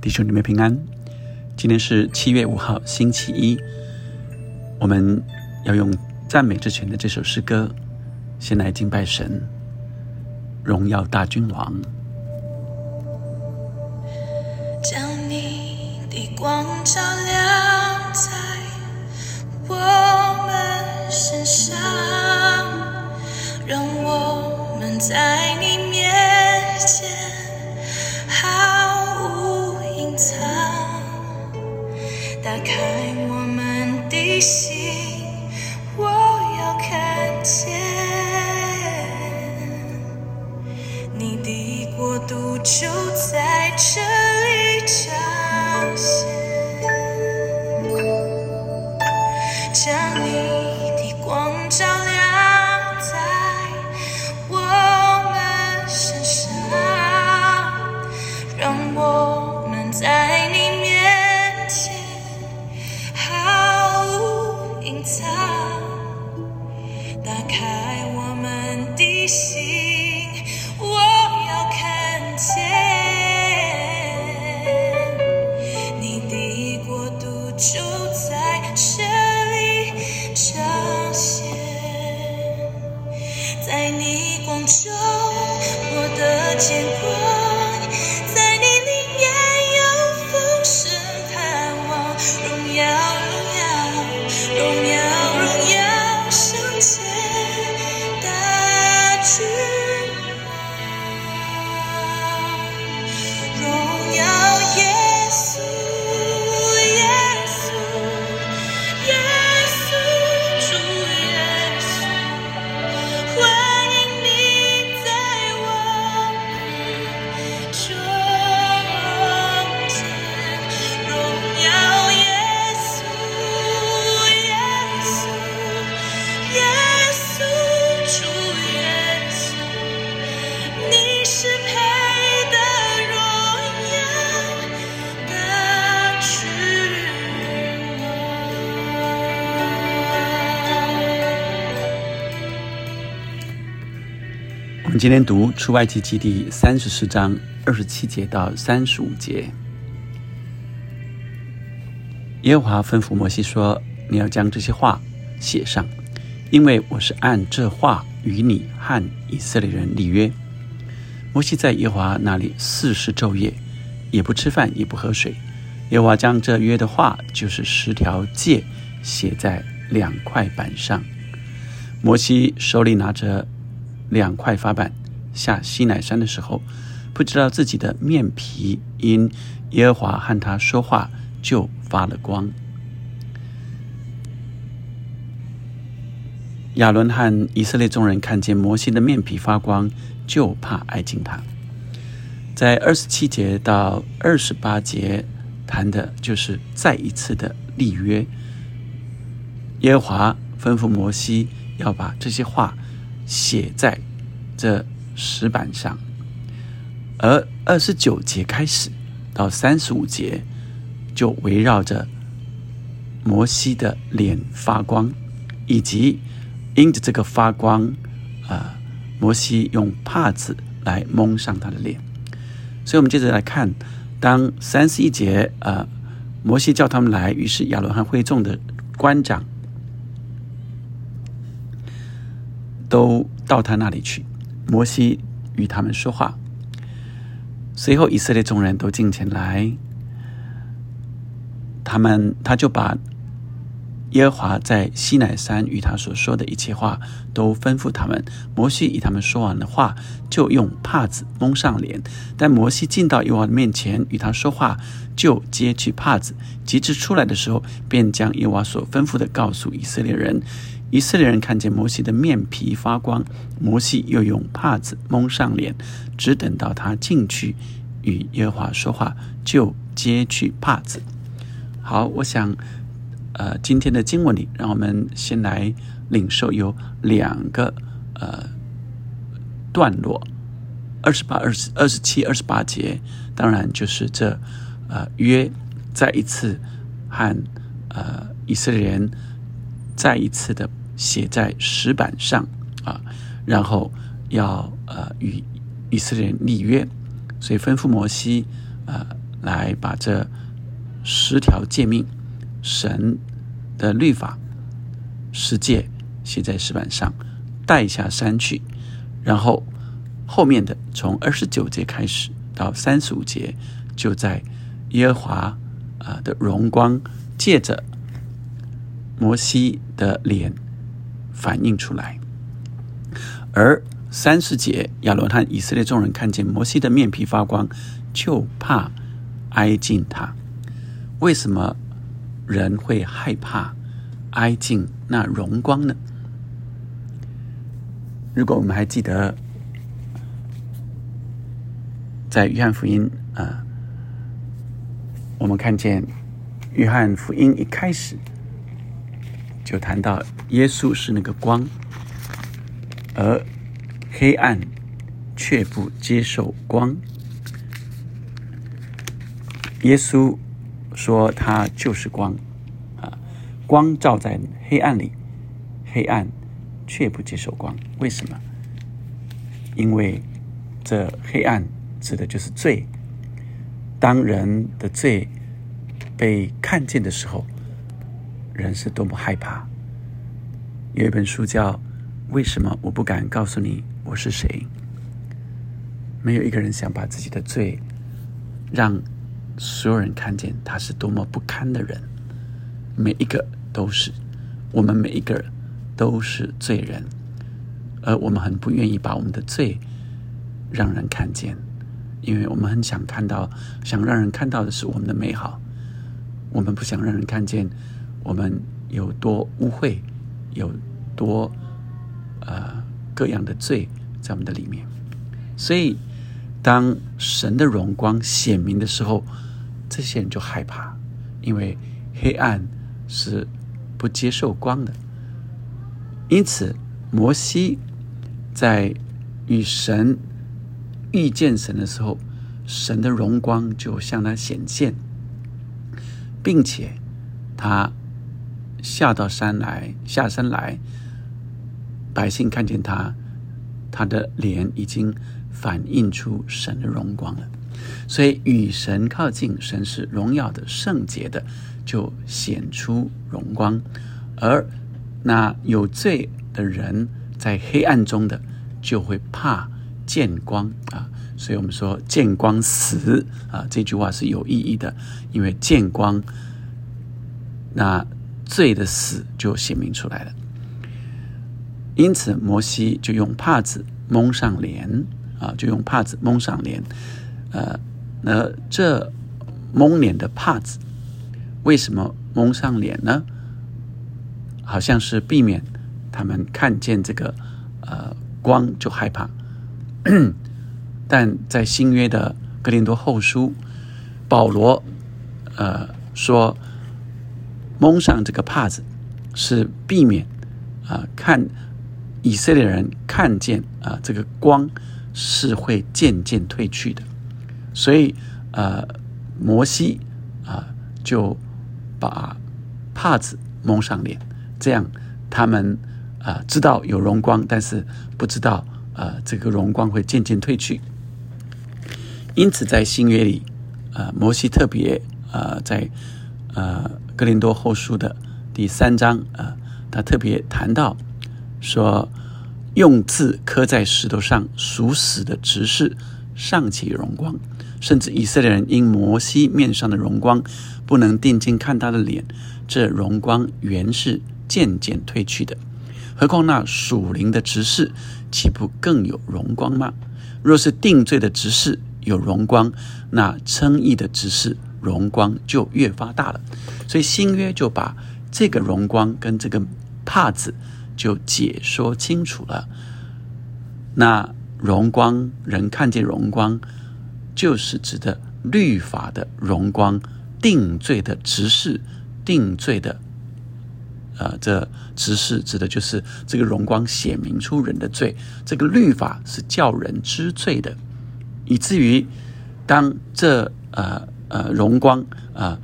弟兄姊妹平安。今天是七月五号，星期一。我们要用赞美之泉的这首诗歌，先来敬拜神，荣耀大君王。将你的光照亮在我们身上，让我们在你打开我们的心，见光，今天读出埃及记第三十四章二十七节到三十五节。耶和华吩咐摩西说：“你要将这些话写上，因为我是按这话与你和以色列人立约。”摩西在耶和华那里四十昼夜，也不吃饭，也不喝水。耶和华将这约的话，就是十条诫，写在两块板上。摩西手里拿着两块法板，下西乃山的时候，不知道自己的面皮因耶和华和他说话就发了光。亚伦和以色列众人看见摩西的面皮发光，就怕挨近他。在二十七节到二十八节谈的就是再一次的立约。耶和华吩咐摩西要把这些话写在这石板上，而二十九节开始到三十五节就围绕着摩西的脸发光，以及因着这个发光，啊、摩西用帕子来蒙上他的脸。所以，我们接着来看，当三十一节，呃，摩西叫他们来，于是亚伦和会众的官长都到他那里去。摩西与他们说话。随后，以色列众人都进前来，他们他就把耶和华在西乃山与他所说的一切话都吩咐他们。摩西与他们说完的话，就用帕子蒙上脸。但摩西进到耶和华面前与他说话，就揭去帕子。及至出来的时候，便将耶和华所吩咐的告诉以色列人。以色列人看见摩西的面皮发光，摩西又用帕子蒙上脸，只等到他进去与耶和华说话，就揭去帕子。好，我想，呃，今天的经文里，让我们先来领受有两个呃段落，二十八、二十二十七、二十八节，当然就是这呃约再一次和呃以色列人再一次的写在石板上啊，然后要呃与以色列人立约，所以吩咐摩西呃来把这十条诫命、神的律法、十诫写在石板上，带下山去。然后后面的从二十九节开始到三十五节，就在耶和华啊的荣光借着摩西的脸反映出来，而三十节亚罗和以色列众人看见摩西的面皮发光，就怕挨近他。为什么人会害怕挨近那荣光呢？如果我们还记得，在约翰福音啊，我们看见约翰福音一开始就谈到耶稣是那个光，而黑暗却不接受光。耶稣说他就是光啊，光照在黑暗里，黑暗。却不接受光，为什么？因为这黑暗指的就是罪。当人的罪被看见的时候，人是多么害怕。有一本书叫《为什么我不敢告诉你我是谁》。没有一个人想把自己的罪让所有人看见，他是多么不堪的人。每一个都是，我们每一个。都是罪人，而我们很不愿意把我们的罪让人看见，因为我们很想看到，想让人看到的是我们的美好。我们不想让人看见我们有多污秽，有多呃各样的罪在我们的里面。所以，当神的荣光显明的时候，这些人就害怕，因为黑暗是不接受光的。因此，摩西在与神遇见神的时候，神的荣光就向他显现，并且他下到山来，下山来，百姓看见他，他的脸已经反映出神的荣光了。所以，与神靠近，神是荣耀的、圣洁的，就显出荣光，而。那有罪的人在黑暗中的，就会怕见光啊，所以我们说见光死啊，这句话是有意义的，因为见光，那罪的死就显明出来了。因此，摩西就用帕子蒙上脸啊，就用帕子蒙上脸。呃，那这蒙脸的帕子为什么蒙上脸呢？好像是避免他们看见这个呃光就害怕，但在新约的格林多后书，保罗呃说蒙上这个帕子是避免啊看以色列人看见啊这个光是会渐渐褪去的，所以呃摩西啊就把帕子蒙上脸。这样，他们啊知道有荣光，但是不知道呃这个荣光会渐渐褪去。因此，在新约里，呃，摩西特别呃在呃哥林多后书的第三章啊，他特别谈到说，用字刻在石头上属死的执事尚且荣光，甚至以色列人因摩西面上的荣光不能定睛看他的脸，这荣光原是。渐渐褪去的，何况那属灵的执事，岂不更有荣光吗？若是定罪的执事有荣光，那称义的执事荣光就越发大了。所以新约就把这个荣光跟这个帕子就解说清楚了。那荣光，人看见荣光，就是指的律法的荣光，定罪的执事，定罪的。呃，这执事指的就是这个荣光显明出人的罪，这个律法是叫人知罪的，以至于当这呃呃荣光啊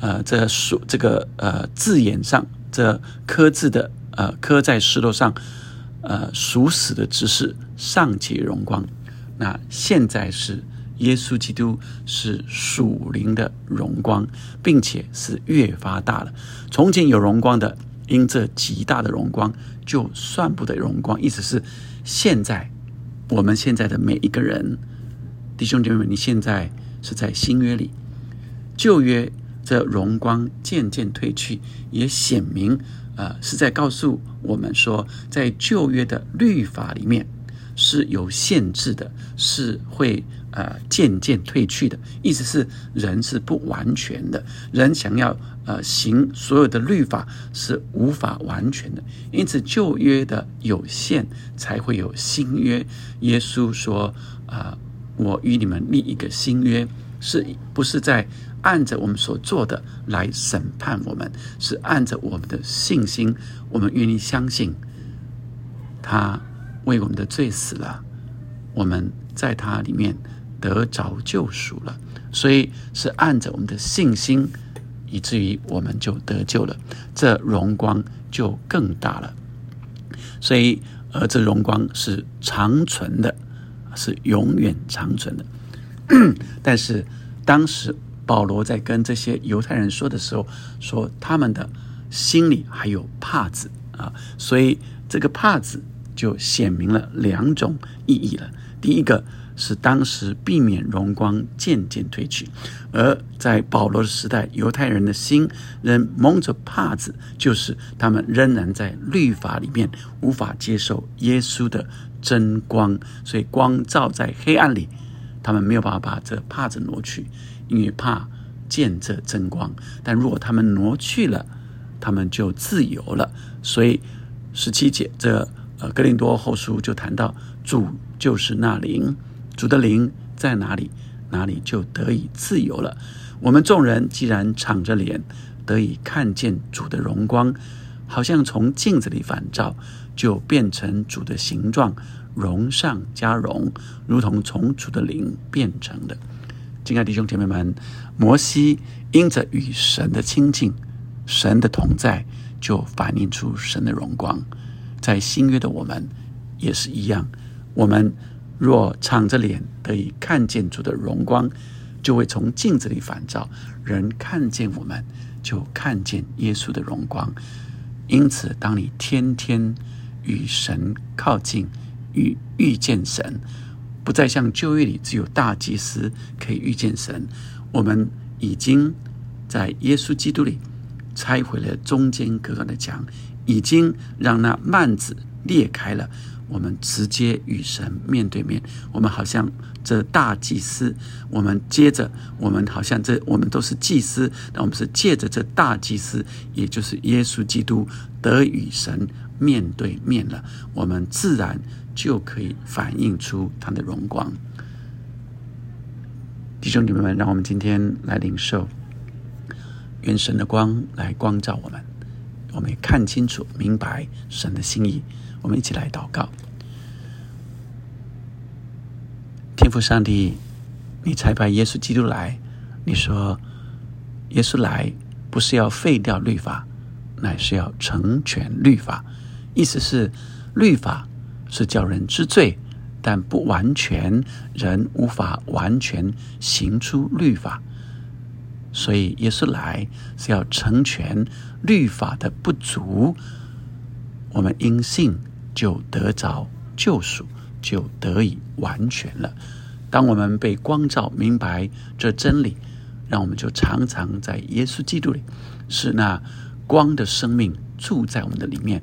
呃这属这个呃字眼上这刻字的呃刻在石头上呃属死的执事尚且荣光，那现在是耶稣基督是属灵的荣光，并且是越发大了。从前有荣光的，因这极大的荣光，就算不得荣光。意思是，现在我们现在的每一个人，弟兄姐妹们，你现在是在新约里，旧约这荣光渐渐褪去，也显明，呃，是在告诉我们说，在旧约的律法里面是有限制的，是会。呃，渐渐褪去的意思是，人是不完全的，人想要呃行所有的律法是无法完全的，因此旧约的有限才会有新约。耶稣说：“啊，我与你们立一个新约，是不是在按着我们所做的来审判我们？是按着我们的信心，我们愿意相信他为我们的罪死了，我们在他里面。”得着救赎了，所以是按着我们的信心，以至于我们就得救了，这荣光就更大了。所以，而这荣光是长存的，是永远长存的。但是，当时保罗在跟这些犹太人说的时候，说他们的心里还有帕子啊，所以这个帕子就显明了两种意义了。第一个。是当时避免荣光渐渐褪去，而在保罗的时代，犹太人的心仍蒙着帕子，就是他们仍然在律法里面无法接受耶稣的真光，所以光照在黑暗里，他们没有办法把这帕子挪去，因为怕见这真光。但如果他们挪去了，他们就自由了。所以十七节这呃格林多后书就谈到主就是那灵。主的灵在哪里，哪里就得以自由了。我们众人既然敞着脸得以看见主的荣光，好像从镜子里反照，就变成主的形状，荣上加荣，如同从主的灵变成的。亲爱的弟兄姐妹们，摩西因着与神的亲近，神的同在，就反映出神的荣光。在新约的我们也是一样，我们。若敞着脸得以看见主的荣光，就会从镜子里反照，人看见我们，就看见耶稣的荣光。因此，当你天天与神靠近，与遇见神，不再像旧约里只有大祭司可以遇见神，我们已经在耶稣基督里拆毁了中间隔断的墙，已经让那幔子裂开了。我们直接与神面对面，我们好像这大祭司，我们接着，我们好像这，我们都是祭司，那我们是借着这大祭司，也就是耶稣基督，得与神面对面了，我们自然就可以反映出他的荣光。弟兄姊妹们，让我们今天来领受，愿神的光来光照我们，我们也看清楚、明白神的心意。我们一起来祷告，天父上帝，你才把耶稣基督来。你说，耶稣来不是要废掉律法，乃是要成全律法。意思是，律法是叫人知罪，但不完全，人无法完全行出律法。所以，耶稣来是要成全律法的不足。我们因信。就得着救赎，就得以完全了。当我们被光照，明白这真理，让我们就常常在耶稣基督里，是那光的生命住在我们的里面，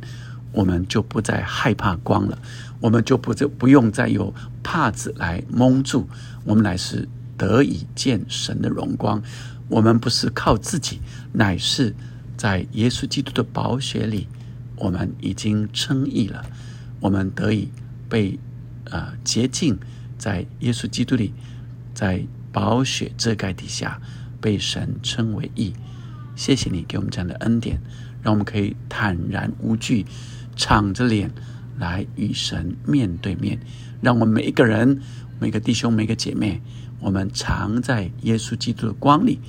我们就不再害怕光了，我们就不就不用再有帕子来蒙住，我们乃是得以见神的荣光。我们不是靠自己，乃是在耶稣基督的宝血里。我们已经称义了，我们得以被呃洁净，在耶稣基督里，在宝血遮盖底下，被神称为义。谢谢你给我们这样的恩典，让我们可以坦然无惧，敞着脸来与神面对面。让我们每一个人、每个弟兄、每个姐妹，我们常在耶稣基督的光里，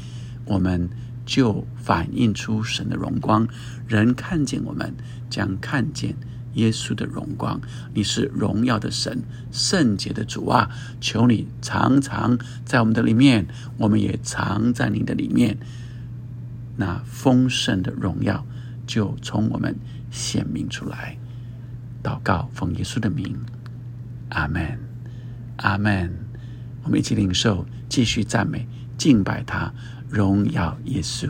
我们。就反映出神的荣光，人看见我们，将看见耶稣的荣光。你是荣耀的神，圣洁的主啊！求你常常在我们的里面，我们也常在你的里面。那丰盛的荣耀就从我们显明出来。祷告，奉耶稣的名，阿门，阿门。我们一起领受，继续赞美、敬拜他，荣耀耶稣。